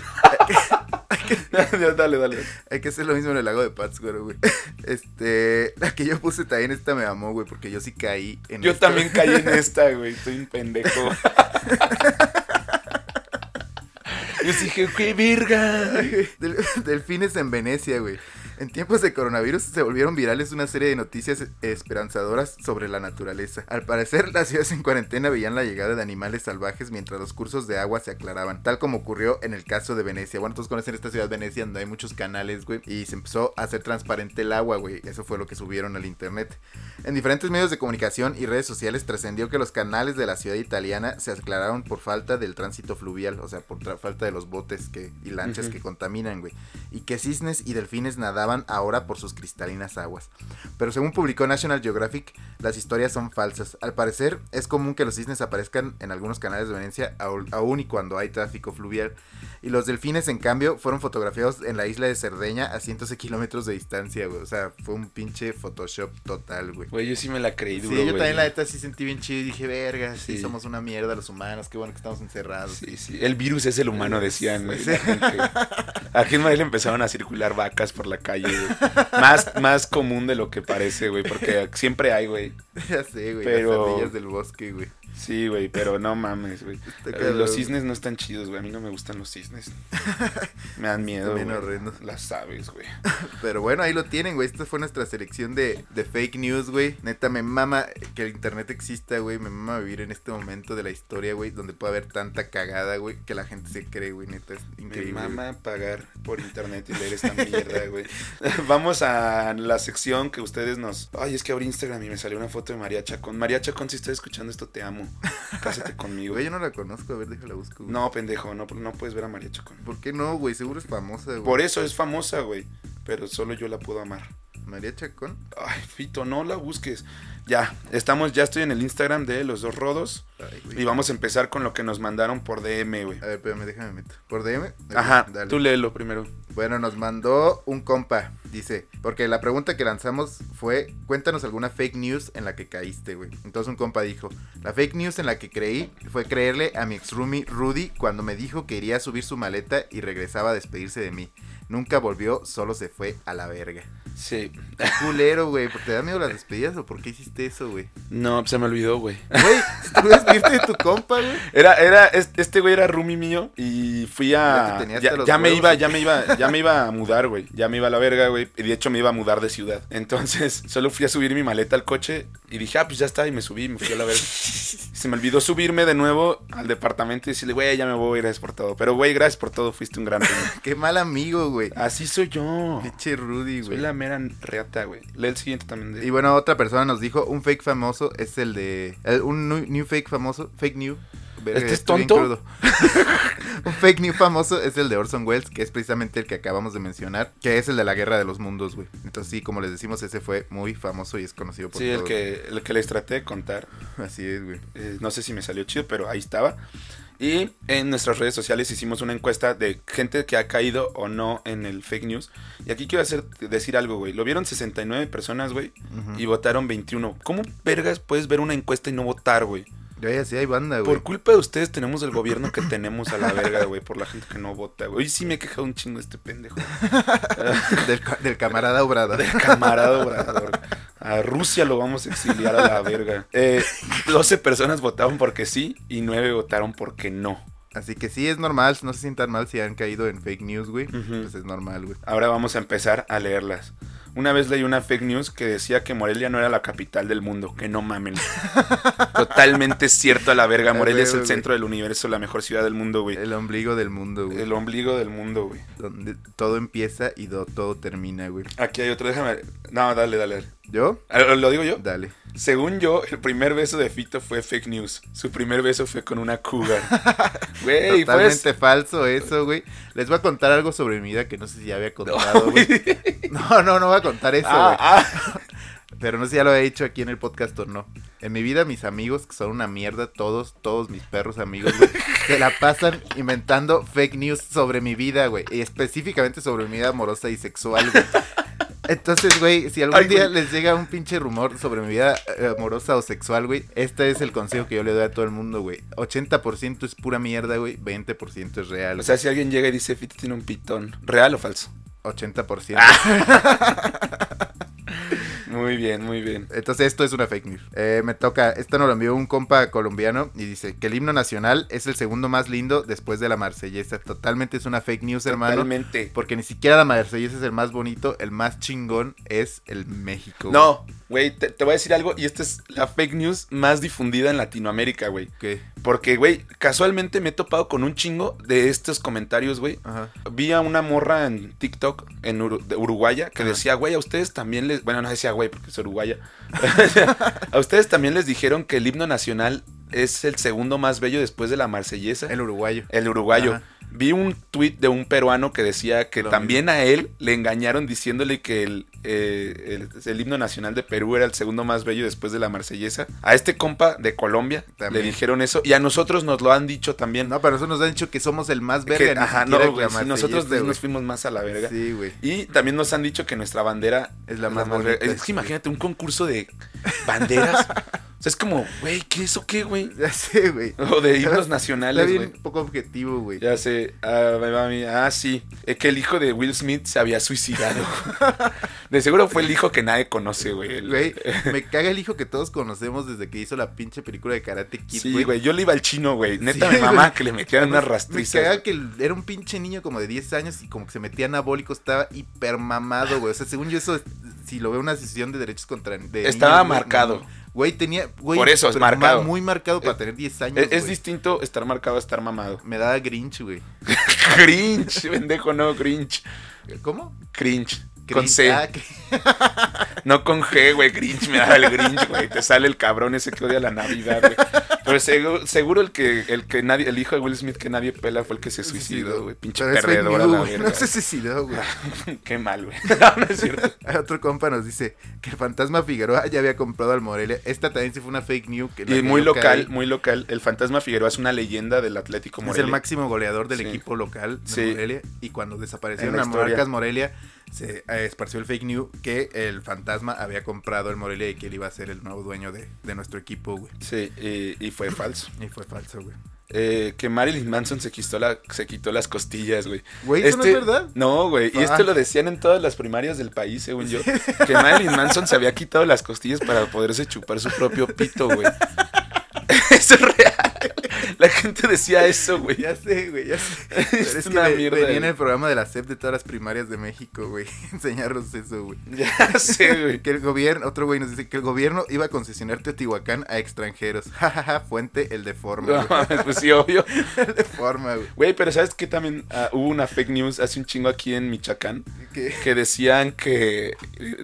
Dale, dale. Hay que hacer lo mismo en el lago de Pátzcuaro, güey. Este, la que yo puse también esta me amó, güey, porque yo sí caí en Yo esta. también caí en esta, güey. Estoy un pendejo. Yo dije, qué verga. Del- delfines en Venecia, güey. En tiempos de coronavirus se volvieron virales una serie de noticias esperanzadoras sobre la naturaleza. Al parecer, las ciudades en cuarentena veían la llegada de animales salvajes mientras los cursos de agua se aclaraban, tal como ocurrió en el caso de Venecia. Bueno, todos conocen esta ciudad Venecia donde hay muchos canales, güey, y se empezó a hacer transparente el agua, güey. Eso fue lo que subieron al internet. En diferentes medios de comunicación y redes sociales trascendió que los canales de la ciudad italiana se aclararon por falta del tránsito fluvial, o sea, por falta de los botes que, y lanchas que contaminan, güey. Y que cisnes y delfines nadaban ahora por sus cristalinas aguas. Pero según publicó National Geographic, las historias son falsas. Al parecer, es común que los cisnes aparezcan en algunos canales de Venecia, aún y cuando hay tráfico fluvial. Y los delfines, en cambio, fueron fotografiados en la isla de Cerdeña a cientos de kilómetros de distancia, güey. O sea, fue un pinche Photoshop total, güey. Güey, yo sí me la creí Sí, duro, yo güey. también la neta sí sentí bien chido y dije, verga, sí, Sí. somos una mierda los humanos, qué bueno que estamos encerrados. Sí, sí. El virus es el humano, decían, güey. Sí. Aquí en Madrid empezaron a circular vacas por la calle, güey. Más, más común de lo que parece, güey, porque siempre hay, güey. ya sé, güey, Pero- las ardillas del bosque, güey. Sí, güey, pero no mames, güey. Los cisnes no están chidos, güey. A mí no me gustan los cisnes. Me dan miedo, güey. horrendos. Las aves, güey. Pero bueno, ahí lo tienen, güey. Esta fue nuestra selección de, de fake news, güey. Neta, me mama que el internet exista, güey. Me mama vivir en este momento de la historia, güey, donde puede haber tanta cagada, güey, que la gente se cree, güey. Neta, es Me increíble. güey. mama pagar por internet y leer esta mierda, güey. Vamos a la sección que ustedes nos... Ay, es que abrí Instagram y me salió una foto de María Chacón. María Chacón, si estás escuchando esto, te amo. Cásate conmigo. Güey, yo no la conozco. A ver, déjala busco, güey. No, pendejo, no, no puedes ver a María Chacón. ¿Por qué no, güey? Seguro es famosa, güey. Por eso es famosa, güey. Pero solo yo la puedo amar. María Chacón. Ay, Fito, no la busques. Ya, estamos, ya estoy en el Instagram de Los Dos Rodos. Ay, güey. Y vamos a empezar con lo que nos mandaron por DM, güey. A ver, espérame, déjame meter. ¿Por DM? Ajá, Dale. tú léelo primero. Bueno, nos mandó un compa, dice, porque la pregunta que lanzamos fue, cuéntanos alguna fake news en la que caíste, güey. Entonces un compa dijo, la fake news en la que creí fue creerle a mi ex roomie Rudy cuando me dijo que iría a subir su maleta y regresaba a despedirse de mí. Nunca volvió, solo se fue a la verga. Sí. Culero, güey, ¿por te da miedo las despedidas o por qué hiciste eso, güey? No, se me olvidó, güey. Güey, tú despedirte de tu compa, güey. Era, era, es- este güey era roomie mío y fui a. Ya, me iba, ya me iba, ya me iba a mudar, güey. Ya me iba a la verga, güey. Y de hecho me iba a mudar de ciudad. Entonces, solo fui a subir mi maleta al coche y dije, ah, pues ya está. Y me subí y me fui a la verga. Se me olvidó subirme de nuevo al departamento y decirle, güey, ya me voy, gracias por todo. Pero, güey, gracias por todo, fuiste un gran roomie. Qué mal amigo, güey. Así soy yo. Pinche Rudy, Soy güey. la mera reata, güey. Lee el siguiente también. De... Y bueno, otra persona nos dijo, un fake famoso es el de... el- un new, new fake famoso, fake new. ¿Este es tonto? un fake new famoso es el de Orson Welles, que es precisamente el que acabamos de mencionar, que es el de la Guerra de los Mundos, güey. Entonces sí, como les decimos, ese fue muy famoso y es conocido por Sí, el todos. que, el que les traté de contar. Así es, güey. Eh, no sé si me salió chido, pero ahí estaba. Y en nuestras redes sociales hicimos una encuesta de gente que ha caído o no en el fake news. Y aquí quiero hacer, decir algo, güey. Lo vieron 69 personas, güey, y votaron 21. ¿Cómo vergas puedes ver una encuesta y no votar, güey? Ya, ya sí hay banda, güey. Por culpa de ustedes tenemos el gobierno que tenemos a la verga, güey, por la gente que no vota, güey. Hoy sí me he quejado un chingo este pendejo. del camarada Obrador. Del camarada Obrador. A Rusia lo vamos a exiliar a la verga. Eh, 12 personas votaron porque sí y 9 votaron porque no. Así que sí, es normal, no se sientan mal si han caído en fake news, güey. Pues es normal, güey. Ahora vamos a empezar a leerlas. Una vez leí una fake news que decía que Morelia no era la capital del mundo. Que no mamen. Totalmente cierto a la verga. Morelia es el güey. centro del universo, la mejor ciudad del mundo, güey. El ombligo del mundo, güey. El ombligo del mundo, güey. Donde todo empieza y do- todo termina, güey. Aquí hay otro, déjame. No, dale, dale. ¿Yo? Ah, ¿Lo digo yo? Dale. Según yo, el primer beso de Fito fue fake news. Su primer beso fue con una cougar. Güey, pues. Totalmente falso eso, güey. Les voy a contar algo sobre mi vida que no sé si ya había contado, güey. No, no, no voy a contar eso, güey. Ah, ah. Pero no sé si ya lo he dicho aquí en el podcast o no. En mi vida, mis amigos, que son una mierda, todos, todos mis perros amigos, güey, se la pasan inventando fake news sobre mi vida, güey. Y específicamente sobre mi vida amorosa y sexual, güey. Entonces, güey, si algún Ay, día les llega un pinche rumor sobre mi vida eh, amorosa o sexual, güey, este es el consejo que yo le doy a todo el mundo, güey. 80% es pura mierda, güey. 20% es real. O sea, si alguien llega y dice, Fiti tiene un pitón, ¿real o falso? 80%. Muy bien, muy bien. Entonces esto es una fake news. Eh, me toca, esto nos lo envió un compa colombiano y dice que el himno nacional es el segundo más lindo después de la marsellesa. Totalmente es una fake news, hermano. Totalmente. Porque ni siquiera la marsellesa es el más bonito, el más chingón es el México. No, güey, te, te voy a decir algo y esta es la fake news más difundida en Latinoamérica, güey. ¿Qué? Porque, güey, casualmente me he topado con un chingo de estos comentarios, güey. Vi a una morra en TikTok, en de Uruguaya, que Ajá. decía, güey, a ustedes también les... Bueno, no decía, güey, porque es uruguaya. a ustedes también les dijeron que el himno nacional es el segundo más bello después de la marsellesa. El uruguayo. El uruguayo. Ajá. Vi un tuit de un peruano que decía que Lo también a él le engañaron diciéndole que el, eh, el, el himno nacional de Perú era el segundo más bello después de la marsellesa. A este compa de Colombia También. le dijeron eso y a nosotros nos lo han dicho también. No, pero eso nos han dicho que somos el más Que- verga. ni ajá, no, güey, nosotros nos fuimos más a la verga. Sí, güey. Y también nos han dicho que nuestra bandera Es la más verga. Es que imagínate un concurso de banderas. sea, es como, güey, ¿qué es o qué, güey? Ya sé, güey. O de himnos nacionales, güey. poco objetivo, güey. Ya sé, ah, me mí. Ah, sí, es que el hijo de Will Smith se había suicidado. De seguro fue el hijo que nadie conoce, güey. Güey, me caga el hijo que todos conocemos desde que hizo la pinche película de Karate Kid, Sí, güey, yo le iba al chino, güey. Neta, Sí, mi mamá güey. que le metieran unas Me rastrizas. caga que era un pinche niño como de 10 años y como que se metía anabólico, estaba hiper mamado, güey. O sea, según yo eso, si lo veo una sesión de derechos contra... de Estaba niños, güey, marcado. no. Güey, tenía... Güey, Por eso es marcado. Muy marcado para tener 10 años, Es, distinto estar marcado a estar mamado. Me daba Grinch, güey. Grinch, pendejo, no, Grinch. ¿Cómo? Cringe. Con. C. Ah, No con G, güey. Grinch, me da el Grinch, güey. Te sale el cabrón ese que odia la Navidad, güey. Pero seguro, seguro el que, el que nadie, el hijo de Will Smith que nadie pela fue el que se suicidó, güey. Pinche Pero es perdedor a la verga. No se suicidó, güey. Qué mal, güey. No, no es cierto. Otro compa nos dice que el fantasma Figueroa ya había comprado al Morelia. Esta también sí fue una fake news. Que Y muy local, muy local. El fantasma Figueroa es una leyenda del Atlético Es Morelia. el máximo goleador del Sí. equipo local de Sí. Morelia. Y cuando desaparecieron En la a historia. Monarcas Morelia, se eh, esparció el fake news que el fantasma había comprado el Morelia y que él iba a ser el nuevo dueño de, de nuestro equipo, güey. Sí, y, y fue falso. Y fue falso, güey. Eh, que Marilyn Manson se quitó, la, se quitó las costillas, güey. Güey, ¿eso no es verdad? No, güey. Y Ah. esto lo decían en todas las primarias del país, según yo. Que Marilyn Manson se había quitado las costillas para poderse chupar su propio pito, güey. Eso es real. La gente decía eso, güey. Ya sé, güey, ya sé. Es es, una que mierda, venía en el programa de la SEP de todas las primarias de México, güey. Enseñarnos eso, güey. Ya sé, güey. Que el gobierno, otro güey nos dice que el gobierno iba a concesionar Teotihuacán a extranjeros. Jajaja, fuente el de forma. No, pues sí, obvio. El de forma, güey. Güey, pero ¿sabes qué? También ah, hubo una fake news hace un chingo aquí en Michoacán. Que- Que decían que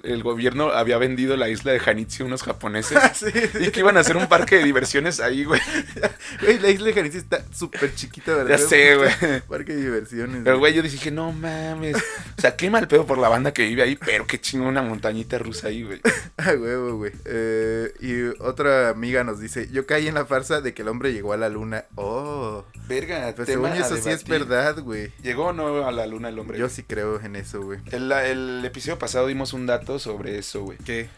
el gobierno había vendido la isla de Janitzio a unos japoneses. Sí, Y que iban a hacer un parque de diversiones ahí, güey. Güey, la isla de Jalisco está súper chiquita, ¿verdad? Ya sé, güey. Parque de diversiones. Pero, güey, yo dije, no mames. O sea, qué mal pedo por la banda que vive ahí, pero qué chingo una montañita rusa ahí, güey. Ah, huevo, güey. Eh, y otra amiga nos dice, yo caí en la farsa de que el hombre llegó a la luna. Oh, Verga, pues según eso sí es verdad, güey. ¿Llegó o no a la luna el hombre? Yo sí creo en eso, güey. El, el episodio pasado dimos un dato sobre eso, güey. ¿Qué?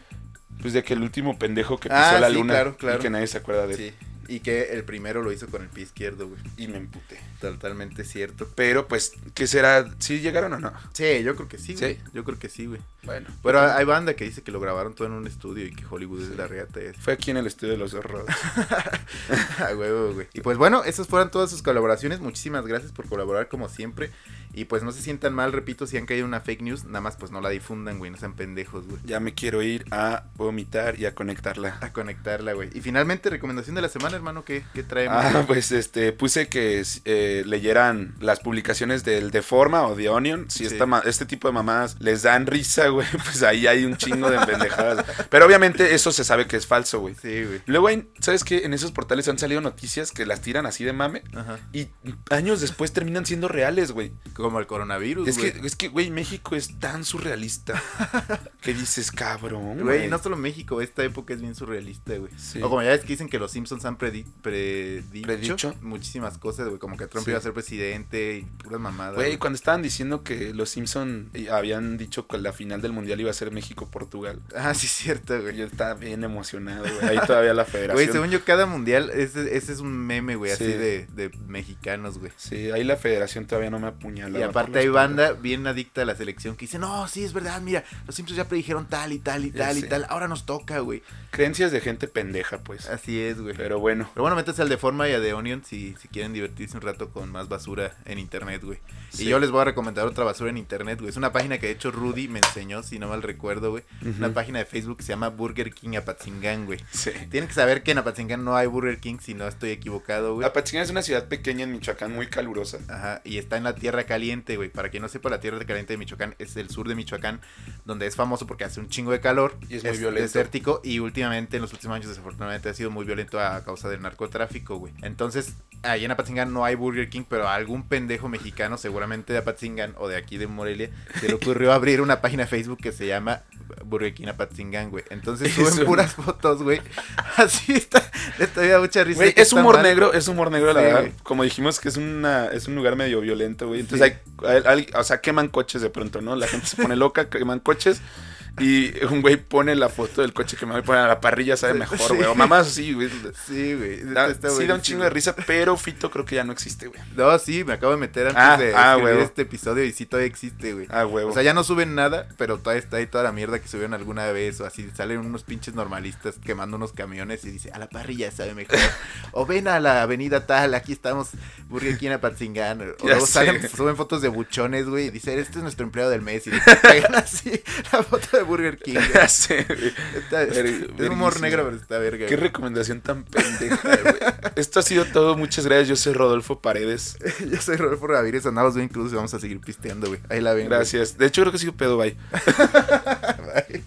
Pues de que el último pendejo que pisó Ah, la sí, luna claro, claro. y que nadie se acuerda de él. Sí. Y que el primero lo hizo con el pie izquierdo, güey. Y me emputé. Totalmente cierto. Pero, pues, ¿qué será? ¿Sí llegaron o no? Sí, yo creo que sí, güey. ¿Sí? Yo creo que sí, güey. Bueno. Pero hay banda que dice que lo grabaron todo en un estudio y que Hollywood es la reata. Fue aquí en el estudio de los horrores. A huevo, güey. Y pues bueno, esas fueron todas sus colaboraciones. Muchísimas gracias por colaborar como siempre. Y pues no se sientan mal, repito, si han caído una fake news, nada más pues no la difundan, güey. No sean pendejos, güey. ya me quiero ir a vomitar y a conectarla. A conectarla, güey. Y finalmente, recomendación de la semana, hermano, ¿qué, qué traemos? Ah, pues este, puse que eh, leyeran las publicaciones del Deforma o The Onion. Si Sí. esta este tipo de mamadas les dan risa, güey, pues ahí hay un chingo de pendejadas. Pero obviamente eso se sabe que es falso, güey. Sí, güey. Luego, hay- ¿sabes qué? En esos portales han salido noticias que las tiran así de mame Ajá. y años después terminan siendo reales, güey. Como el coronavirus, Es güey. que, es que, güey, México es tan surrealista que dices, cabrón. Güey, no solo México, esta época es bien surrealista, güey. Sí. O como ya ves que dicen que los Simpsons han predi- predicho, Predicho. muchísimas cosas, güey. Como que Trump Sí. iba a ser presidente y puras mamadas. Güey, cuando estaban diciendo que los Simpson eh, habían dicho que la final del mundial iba a ser México-Portugal. Ah, sí, cierto, güey. Yo estaba bien emocionado, güey. Ahí todavía la federación. Güey, según yo, cada mundial, ese, ese es un meme, güey, así Sí. de, de mexicanos, güey. Sí, ahí la federación todavía no me apuñala. Y aparte hay banda bien adicta a la selección que dice, no, sí, es verdad, mira, los Simpsons ya predijeron tal y tal y Ya tal y sé. tal, ahora nos toca, güey. Creencias de gente pendeja, pues. Así es, güey. Pero, Pero bueno. bueno, métanse al de Forma y a The Onion si, si quieren divertirse un rato con más basura en internet, güey. Sí. Y yo les voy a recomendar otra basura en internet, güey. Es una página que de hecho Rudy me enseñó, si no mal recuerdo, güey. Una página de Facebook que se llama Burger King Apatzingán, güey. Sí. Tienen que saber que en Apatzingán no hay Burger King, si no estoy equivocado, güey. Apatzingán es una ciudad pequeña en Michoacán, muy calurosa. Ajá, y está en la Tierra Caliente, güey. Para quien no sepa, la Tierra Caliente de Michoacán es el sur de Michoacán, donde es famoso porque hace un chingo de calor. Y es muy violento. desértico y últimamente, en los últimos años, desafortunadamente, ha sido muy violento a causa del narcotráfico, güey. Entonces, ahí en Apatzingán no hay Burger King, pero a algún pendejo mexicano, seguramente de Apatzingán o de aquí de Morelia, se le ocurrió abrir una página de Facebook que se llama Burger King Apatzingán, güey. Entonces suben Eso. puras fotos, güey. Así está. Esta da mucha risa. Güey, es humor mal. negro, es humor negro, la Sí, verdad. güey. Como dijimos que es una es un lugar medio violento, güey. Entonces Sí. hay, hay- hay- o sea, queman coches de pronto, ¿no? La gente se pone loca, queman coches. Y un güey pone la foto del coche que me voy a poner a la parrilla, sabe mejor, Sí. güey. O mamás así, güey. Sí, güey. Da- Está sí, da un chingo de risa, pero Fito creo que ya no existe, güey. No, sí, me acabo de meter antes Ah, de ah, escribir este episodio y sí todavía existe, güey. Ah, huevo. O sea, ya no suben nada, pero todavía está ahí toda la mierda que subieron alguna vez o así. Salen unos pinches normalistas quemando unos camiones y dice, a la parrilla sabe mejor. o ven a la avenida tal, aquí estamos, Burger King a Patzingán. O luego salen, suben fotos de buchones, güey, y dice, este es nuestro empleado del mes. Y pegan así la foto de Burger King. sé, güey. Está- es, humor negro, pero está verga. Qué recomendación tan pendeja, güey. Esto ha sido todo. Muchas gracias. Yo soy Rodolfo Paredes. Yo soy Rodolfo Ramírez, andamos bien incluso y vamos a seguir pisteando, güey. Ahí la ven. güey. Gracias. De hecho, creo que sigo pedo, bye. Bye.